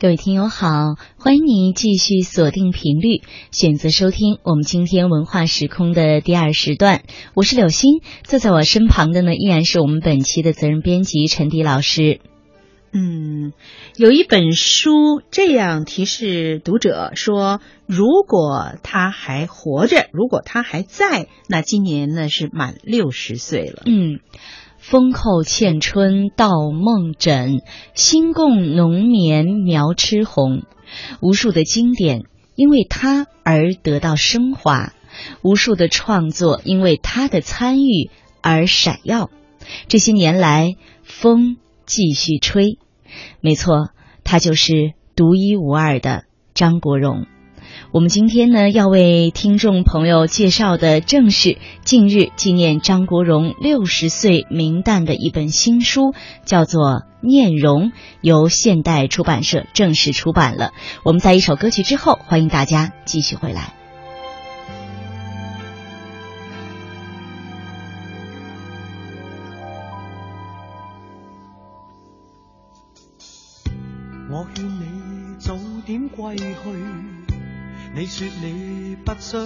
各位听友好，欢迎你继续锁定频率，选择收听我们今天文化时空的第二时段。我是柳鑫，坐在我身旁的呢依然是我们本期的责任编辑陈迪老师。嗯，有一本书这样提示读者说，如果他还活着，如果他还在，那今年呢是满六十岁了。嗯。风后欠春到梦枕，新供浓眠苗痴红。无数的经典因为他而得到升华，无数的创作因为他的参与而闪耀。这些年来，风继续吹，没错，他就是独一无二的张国荣。我们今天呢，要为听众朋友介绍的正是近日纪念张国荣六十岁名旦的一本新书，叫做《念荣》，由现代出版社正式出版了。我们在一首歌曲之后，欢迎大家继续回来。你说你不想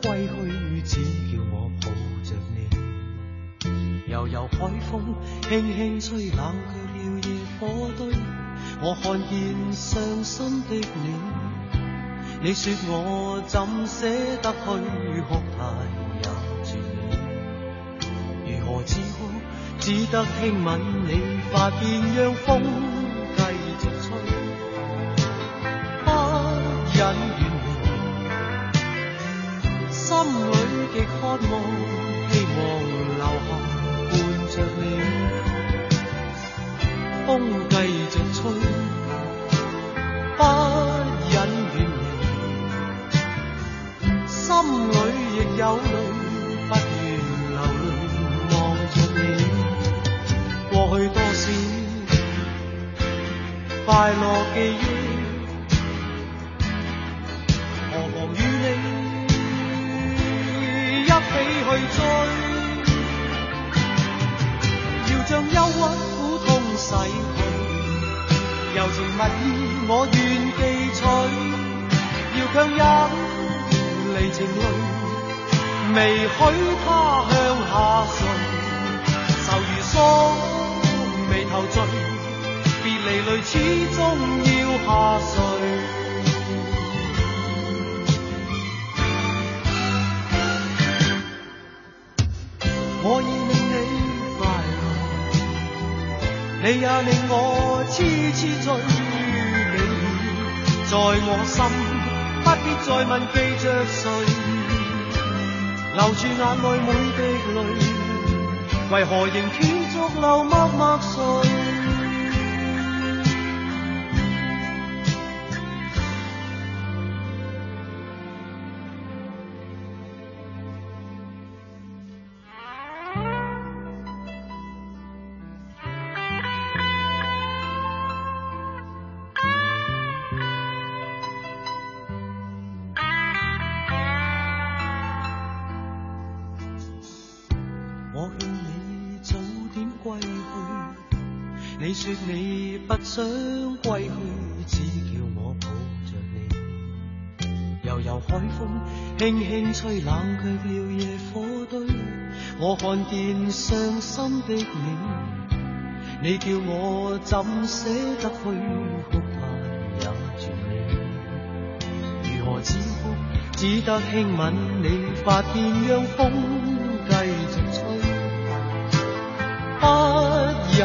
归去，只叫我抱着你。悠悠海风轻轻吹，冷却了野火堆。我看见伤心的你，你说我怎舍得去哭太也绝美。如何止哭？只得轻吻你发边，让风渴望，柔情蜜意我愿记取，要强忍离情泪，未许他向下垂，愁如锁，眉头聚，别离泪始终要下垂。我已令你快乐，你也令我痴痴醉。你在我心，不必再问记着谁，留住眼内每滴泪，为何仍断续流默默垂？说你不想归去，只叫我抱着你。悠悠海风轻轻吹，冷却了野火堆。我看见伤心的你，你叫我怎舍得去哭太也绝美。如何止哭？只得轻吻你发边，让风继续吹，不忍。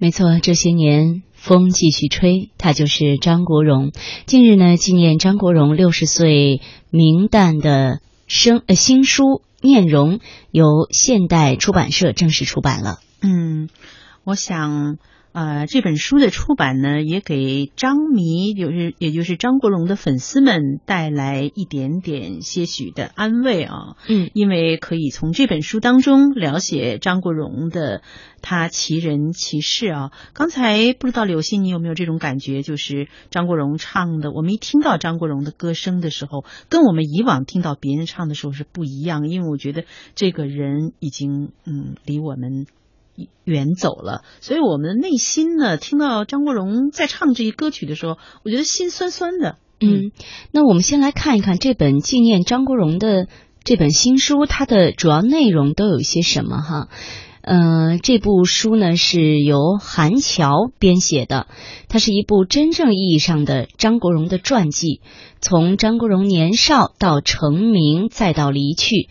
没错，这些年。风继续吹，他就是张国荣。近日呢，纪念张国荣六十岁明旦的生呃新书《念容》由现代出版社正式出版了。嗯，我想。呃，这本书的出版呢，也给张迷，就是也就是张国荣的粉丝们带来一点点些许的安慰啊。嗯，因为可以从这本书当中了解张国荣的他奇人奇事啊。刚才不知道柳鑫你有没有这种感觉，就是张国荣唱的，我们一听到张国荣的歌声的时候，跟我们以往听到别人唱的时候是不一样，因为我觉得这个人已经嗯离我们。远走了，所以我们内心呢，听到张国荣在唱这些歌曲的时候，我觉得心酸酸的。嗯，那我们先来看一看这本纪念张国荣的这本新书，它的主要内容都有一些什么哈？呃，这部书呢是由韩乔编写的，它是一部真正意义上的张国荣的传记，从张国荣年少到成名再到离去。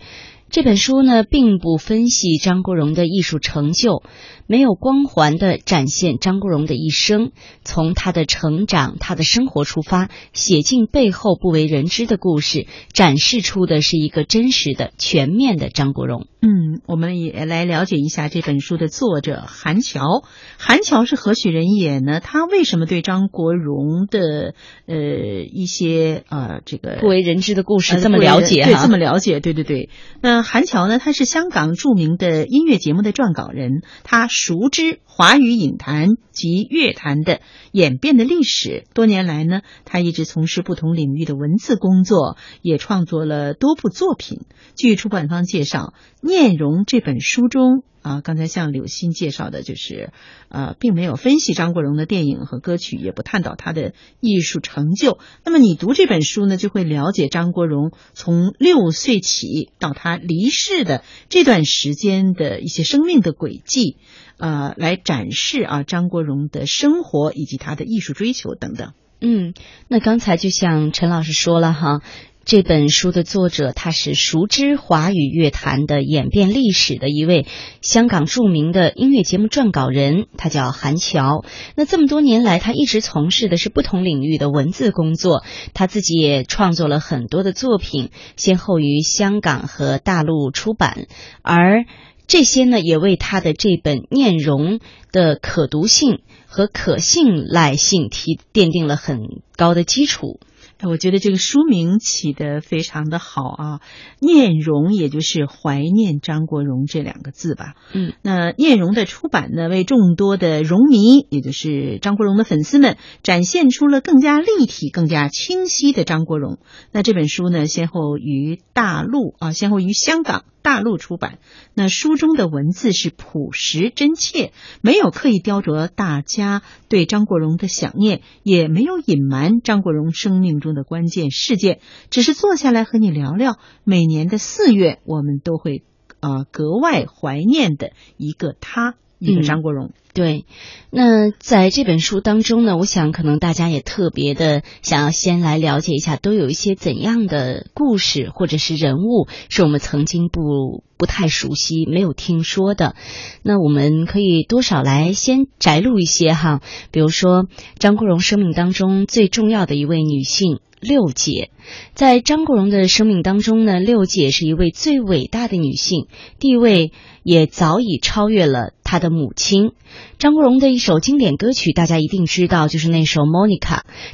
这本书呢，并不分析张国荣的艺术成就。没有光环的展现张国荣的一生，从他的成长、他的生活出发，写进背后不为人知的故事，展示出的是一个真实的、全面的张国荣。嗯，我们也来了解一下这本书的作者韩乔。韩乔是何许人也呢？他为什么对张国荣的呃一些呃这个不为人知的故事这么了解？对，这么了解？对对对。那韩乔呢？他是香港著名的音乐节目的撰稿人，他。熟知华语影坛及乐坛的演变的历史，多年来呢，他一直从事不同领域的文字工作，也创作了多部作品。据出版方介绍，《念容》这本书中。啊，刚才像柳鑫介绍的，就是呃，并没有分析张国荣的电影和歌曲，也不探讨他的艺术成就。那么你读这本书呢，就会了解张国荣从六岁起到他离世的这段时间的一些生命的轨迹，呃，来展示啊张国荣的生活以及他的艺术追求等等。嗯，那刚才就像陈老师说了哈。这本书的作者，他是熟知华语乐坛的演变历史的一位香港著名的音乐节目撰稿人，他叫韩乔。那这么多年来，他一直从事的是不同领域的文字工作，他自己也创作了很多的作品，先后于香港和大陆出版，而这些呢，也为他的这本《念容》的可读性和可信赖性提奠定了很高的基础。我觉得这个书名起的非常的好啊，念容也就是怀念张国荣这两个字吧。嗯，那念容的出版呢，为众多的荣迷，也就是张国荣的粉丝们，展现出了更加立体、更加清晰的张国荣。那这本书呢，先后于大陆啊，先后于香港。大陆出版，那书中的文字是朴实真切，没有刻意雕琢大家对张国荣的想念，也没有隐瞒张国荣生命中的关键事件，只是坐下来和你聊聊每年的四月，我们都会啊格外怀念的一个他。一个张国荣，对。那在这本书当中呢，我想可能大家也特别的想要先来了解一下，都有一些怎样的故事或者是人物，是我们曾经不不太熟悉、没有听说的。那我们可以多少来先摘录一些哈，比如说张国荣生命当中最重要的一位女性六姐。在张国荣的生命当中呢，六姐是一位最伟大的女性，地位也早已超越了她的母亲。张国荣的一首经典歌曲，大家一定知道，就是那首《Monica》。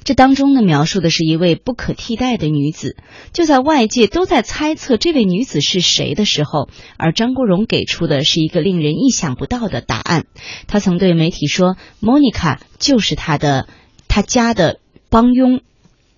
这当中呢，描述的是一位不可替代的女子。就在外界都在猜测这位女子是谁的时候，而张国荣给出的是一个令人意想不到的答案。他曾对媒体说：“Monica 就是他的他家的帮佣。”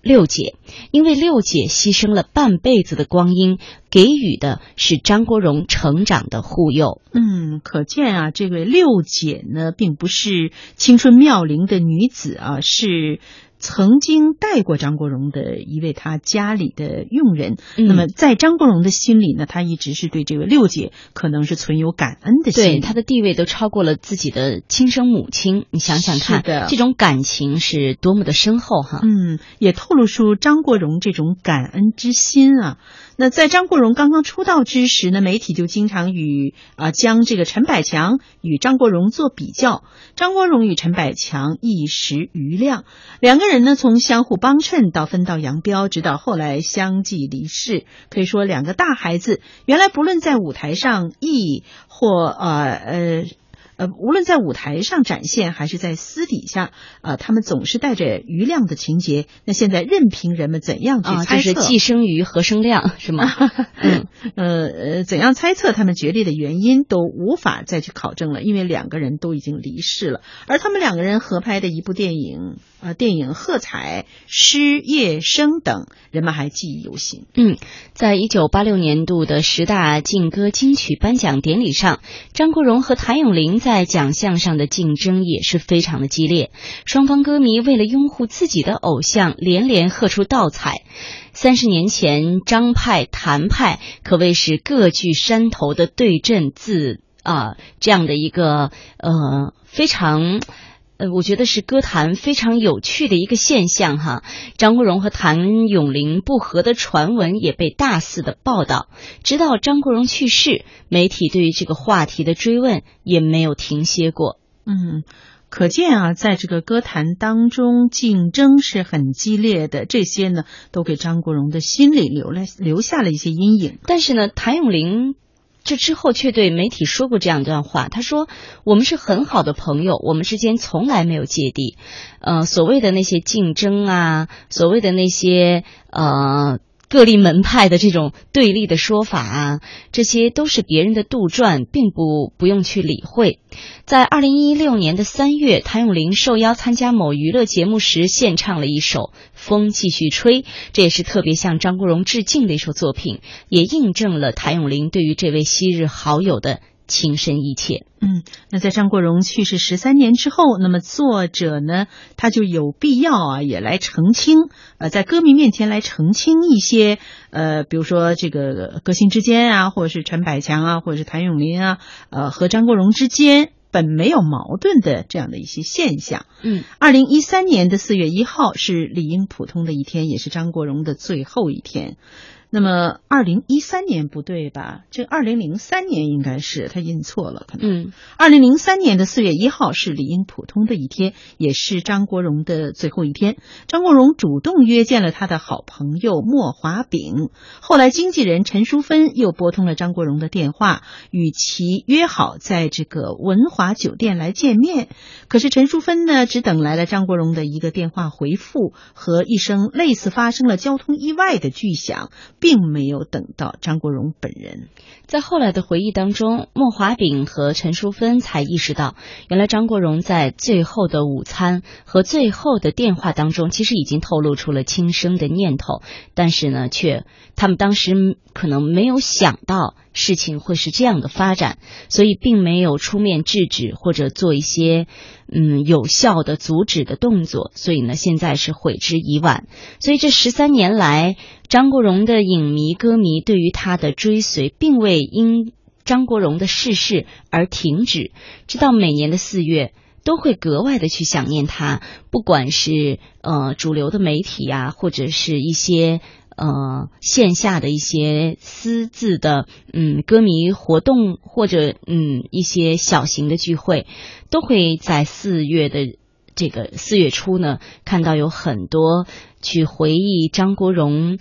六姐，因为六姐牺牲了半辈子的光阴，给予的是张国荣成长的护佑。嗯，可见啊，这位六姐呢，并不是青春妙龄的女子啊，是。曾经带过张国荣的一位他家里的佣人，那么在张国荣的心里呢，他一直是对这位六姐可能是存有感恩的心，对他的地位都超过了自己的亲生母亲。你想想看，这种感情是多么的深厚哈！嗯，也透露出张国荣这种感恩之心啊。那在张国荣刚刚出道之时呢，媒体就经常与啊将这个陈百强与张国荣做比较。张国荣与陈百强一时瑜亮，两个人呢从相互帮衬到分道扬镳，直到后来相继离世。可以说，两个大孩子原来不论在舞台上艺或呃呃。呃，无论在舞台上展现，还是在私底下，呃，他们总是带着余量的情节。那现在任凭人们怎样去猜测，就是寄生于何生亮，是吗？嗯，呃呃，怎样猜测他们决裂的原因，都无法再去考证了，因为两个人都已经离世了。而他们两个人合拍的一部电影，呃，电影《喝彩》《失业生》等，人们还记忆犹新。嗯，在一九八六年度的十大劲歌金曲颁奖典礼上，张国荣和谭咏麟在。奖项上的竞争也是非常的激烈，双方歌迷为了拥护自己的偶像，连连喝出倒彩。三十年前，张派、谭派可谓是各据山头的对阵，自啊这样的一个呃非常。呃，我觉得是歌坛非常有趣的一个现象哈。张国荣和谭咏麟不和的传闻也被大肆的报道，直到张国荣去世，媒体对于这个话题的追问也没有停歇过。嗯，可见啊，在这个歌坛当中，竞争是很激烈的，这些呢，都给张国荣的心里留了留下了一些阴影。但是呢，谭咏麟。这之后却对媒体说过这样一段话，他说：“我们是很好的朋友，我们之间从来没有芥蒂。呃，所谓的那些竞争啊，所谓的那些呃。”各立门派的这种对立的说法啊，这些都是别人的杜撰，并不不用去理会。在二零一六年的三月，谭咏麟受邀参加某娱乐节目时，献唱了一首《风继续吹》，这也是特别向张国荣致敬的一首作品，也印证了谭咏麟对于这位昔日好友的。情深意切。嗯，那在张国荣去世十三年之后，那么作者呢，他就有必要啊，也来澄清，呃，在歌迷面前来澄清一些，呃，比如说这个歌星之间啊，或者是陈百强啊，或者是谭咏麟啊，呃，和张国荣之间本没有矛盾的这样的一些现象。嗯，二零一三年的四月一号是理应普通的一天，也是张国荣的最后一天。那么，二零一三年不对吧？这二零零三年应该是他印错了，可能。嗯，二零零三年的四月一号是理应普通的一天，也是张国荣的最后一天。张国荣主动约见了他的好朋友莫华炳，后来经纪人陈淑芬又拨通了张国荣的电话，与其约好在这个文华酒店来见面。可是陈淑芬呢，只等来了张国荣的一个电话回复和一声类似发生了交通意外的巨响。并没有等到张国荣本人。在后来的回忆当中，莫华炳和陈淑芬才意识到，原来张国荣在最后的午餐和最后的电话当中，其实已经透露出了轻生的念头。但是呢，却他们当时可能没有想到事情会是这样的发展，所以并没有出面制止或者做一些嗯有效的阻止的动作。所以呢，现在是悔之已晚。所以这十三年来，张国荣的影迷歌迷对于他的追随，并未。因张国荣的逝世而停止，直到每年的四月都会格外的去想念他。不管是呃主流的媒体啊，或者是一些呃线下的一些私自的嗯歌迷活动，或者嗯一些小型的聚会，都会在四月的。这个四月初呢，看到有很多去回忆张国荣，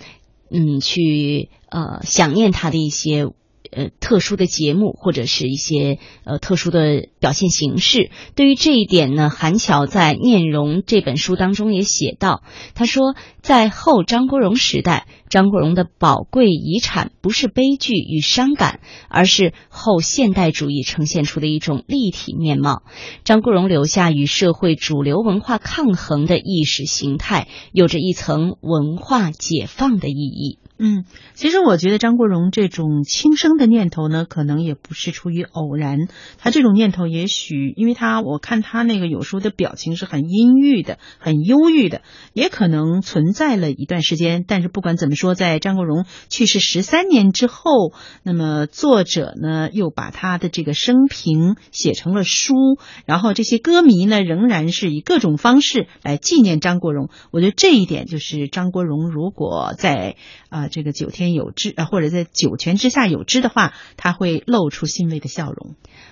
嗯，去呃想念他的一些。呃，特殊的节目或者是一些呃特殊的表现形式，对于这一点呢，韩巧在《念容》这本书当中也写到，他说，在后张国荣时代，张国荣的宝贵遗产不是悲剧与伤感，而是后现代主义呈现出的一种立体面貌。张国荣留下与社会主流文化抗衡的意识形态，有着一层文化解放的意义。嗯，其实我觉得张国荣这种轻生的念头呢，可能也不是出于偶然。他这种念头，也许因为他我看他那个有时候的表情是很阴郁的、很忧郁的，也可能存在了一段时间。但是不管怎么说，在张国荣去世十三年之后，那么作者呢又把他的这个生平写成了书，然后这些歌迷呢仍然是以各种方式来纪念张国荣。我觉得这一点就是张国荣如果在啊。这个九天有知啊，或者在九泉之下有知的话，他会露出欣慰的笑容。